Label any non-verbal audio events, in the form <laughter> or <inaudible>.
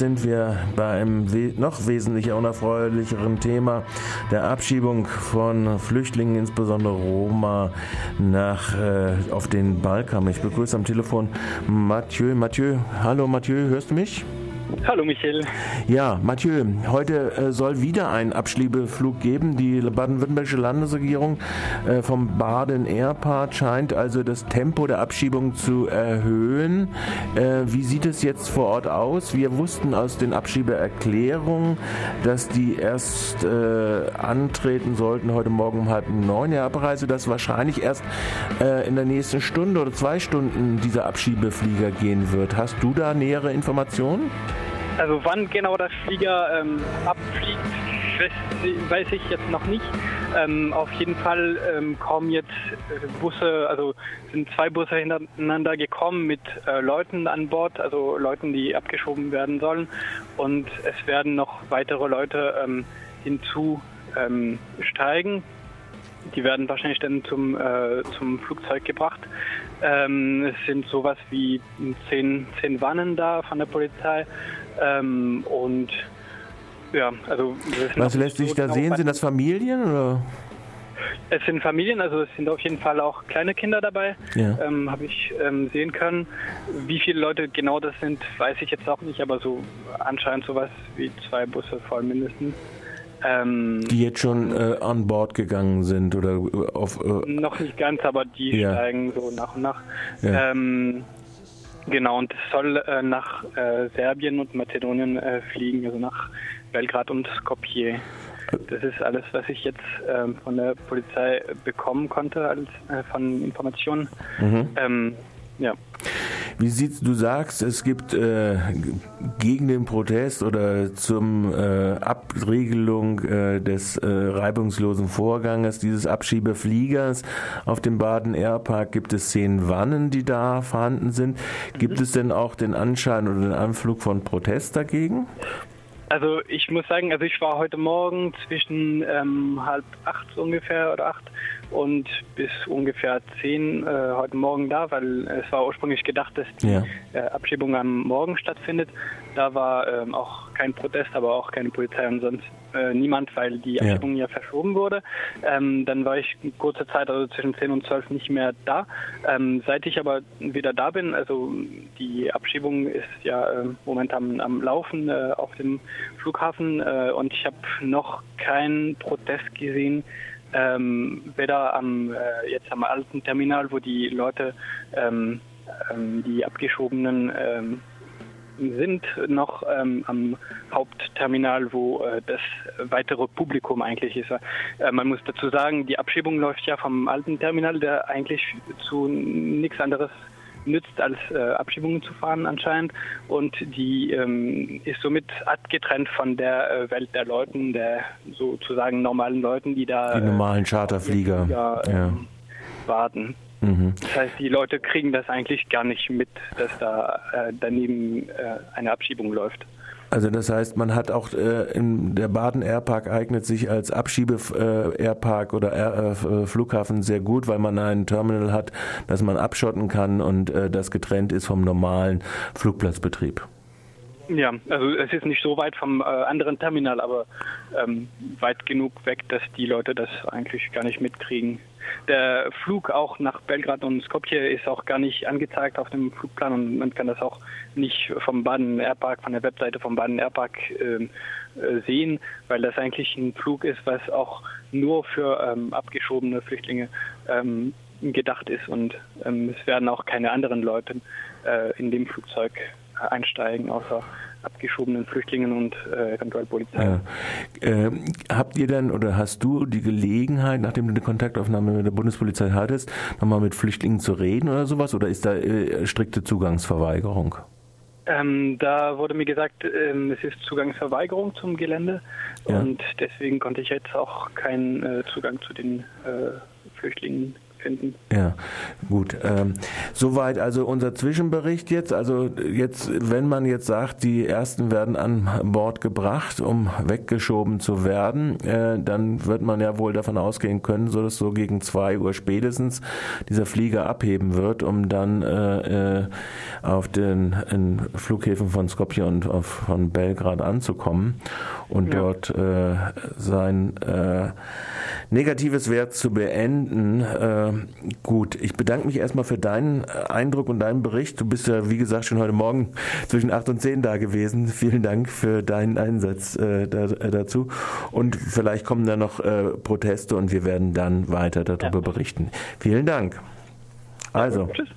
sind wir bei einem noch wesentlich unerfreulicheren Thema der Abschiebung von Flüchtlingen, insbesondere Roma, nach, äh, auf den Balkan. Ich begrüße am Telefon Mathieu. Mathieu, hallo Mathieu, hörst du mich? Hallo Michael. Ja, Mathieu, heute äh, soll wieder ein Abschiebeflug geben. Die baden-württembergische Landesregierung äh, vom Baden Airport scheint also das Tempo der Abschiebung zu erhöhen. Äh, wie sieht es jetzt vor Ort aus? Wir wussten aus den Abschiebeerklärungen, dass die erst antreten sollten heute Morgen um halb neun. Ja, Abreise, dass wahrscheinlich erst in der nächsten Stunde oder zwei Stunden dieser Abschiebeflieger gehen wird. Hast du da nähere Informationen? Also wann genau der Flieger ähm, abfliegt, weiß ich jetzt noch nicht. Ähm, auf jeden Fall ähm, kommen jetzt äh, Busse, also sind zwei Busse hintereinander gekommen mit äh, Leuten an Bord, also Leuten, die abgeschoben werden sollen. Und es werden noch weitere Leute ähm, hinzusteigen. Die werden wahrscheinlich dann zum, äh, zum Flugzeug gebracht. Ähm, es sind sowas wie zehn, zehn Wannen da von der Polizei. Ähm, und ja, also. Was lässt sich da genau sehen? Sind das Familien oder? Es sind Familien, also es sind auf jeden Fall auch kleine Kinder dabei, ja. ähm, habe ich ähm, sehen können. Wie viele Leute genau das sind, weiß ich jetzt auch nicht, aber so anscheinend sowas wie zwei Busse voll mindestens. Ähm, die jetzt schon äh, an Bord gegangen sind oder auf. Äh, noch nicht ganz, aber die ja. steigen so nach und nach. Ja. Ähm, Genau, und es soll äh, nach äh, Serbien und Mazedonien äh, fliegen, also nach Belgrad und Skopje. Das ist alles, was ich jetzt ähm, von der Polizei bekommen konnte als äh, von Informationen. Mhm. Ähm, ja. Wie sieht's, du sagst, es gibt äh, gegen den Protest oder zum äh, Abregelung äh, des äh, reibungslosen Vorganges dieses Abschiebefliegers auf dem Baden Airpark gibt es zehn Wannen, die da vorhanden sind. Gibt mhm. es denn auch den Anschein oder den Anflug von Protest dagegen? Also ich muss sagen, also ich war heute Morgen zwischen ähm, halb acht ungefähr oder acht und bis ungefähr zehn äh, heute Morgen da, weil es war ursprünglich gedacht, dass die ja. äh, Abschiebung am Morgen stattfindet. Da war ähm, auch kein Protest, aber auch keine Polizei und sonst äh, niemand, weil die Abschiebung ja, ja verschoben wurde. Ähm, dann war ich kurze Zeit, also zwischen zehn und zwölf, nicht mehr da. Ähm, seit ich aber wieder da bin, also die Abschiebung ist ja äh, momentan am Laufen äh, auf dem Flughafen äh, und ich habe noch keinen Protest gesehen ähm, weder am äh, jetzt am alten Terminal, wo die Leute ähm, ähm, die abgeschobenen ähm, sind, noch ähm, am Hauptterminal, wo äh, das weitere Publikum eigentlich ist. Äh, man muss dazu sagen, die Abschiebung läuft ja vom alten Terminal, der eigentlich zu nichts anderes nützt, als äh, Abschiebungen zu fahren anscheinend. Und die ähm, ist somit abgetrennt von der äh, Welt der Leuten, der sozusagen normalen Leuten, die da... Die normalen Charterflieger Flieger, äh, ja. warten. Mhm. Das heißt, die Leute kriegen das eigentlich gar nicht mit, dass da äh, daneben äh, eine Abschiebung läuft. Also das heißt, man hat auch äh, in der Baden Airpark eignet sich als Abschiebe äh, Airpark oder Air, äh, Flughafen sehr gut, weil man ein Terminal hat, das man abschotten kann und äh, das getrennt ist vom normalen Flugplatzbetrieb. Ja, also es ist nicht so weit vom äh, anderen Terminal, aber ähm, weit genug weg, dass die Leute das eigentlich gar nicht mitkriegen. Der Flug auch nach Belgrad und Skopje ist auch gar nicht angezeigt auf dem Flugplan und man kann das auch nicht vom Baden Airpark, von der Webseite vom Baden Airpark ähm, äh, sehen, weil das eigentlich ein Flug ist, was auch nur für ähm, abgeschobene Flüchtlinge ähm, gedacht ist und ähm, es werden auch keine anderen Leute äh, in dem Flugzeug einsteigen, außer abgeschobenen Flüchtlingen und äh, eventuell Polizei. Ja. Äh, habt ihr dann oder hast du die Gelegenheit, nachdem du eine Kontaktaufnahme mit der Bundespolizei hattest, nochmal mit Flüchtlingen zu reden oder sowas? Oder ist da äh, strikte Zugangsverweigerung? Ähm, da wurde mir gesagt, ähm, es ist Zugangsverweigerung zum Gelände ja. und deswegen konnte ich jetzt auch keinen äh, Zugang zu den äh, Flüchtlingen finden. Ja, gut. Ähm, soweit also unser Zwischenbericht jetzt. Also jetzt, wenn man jetzt sagt, die ersten werden an Bord gebracht, um weggeschoben zu werden, äh, dann wird man ja wohl davon ausgehen können, so dass so gegen zwei Uhr spätestens dieser Flieger abheben wird, um dann äh, äh auf den Flughäfen von Skopje und von Belgrad anzukommen und ja. dort äh, sein äh, negatives Wert zu beenden. Gut, ich bedanke mich erstmal für deinen äh, Eindruck und deinen Bericht. Du bist ja, wie gesagt, schon heute Morgen zwischen acht und zehn da gewesen. <laughs> Vielen Dank für deinen Einsatz äh, da, äh, dazu. Und vielleicht kommen da noch äh, Proteste und wir werden dann weiter darüber ja. berichten. Vielen Dank. Also. Tschüss.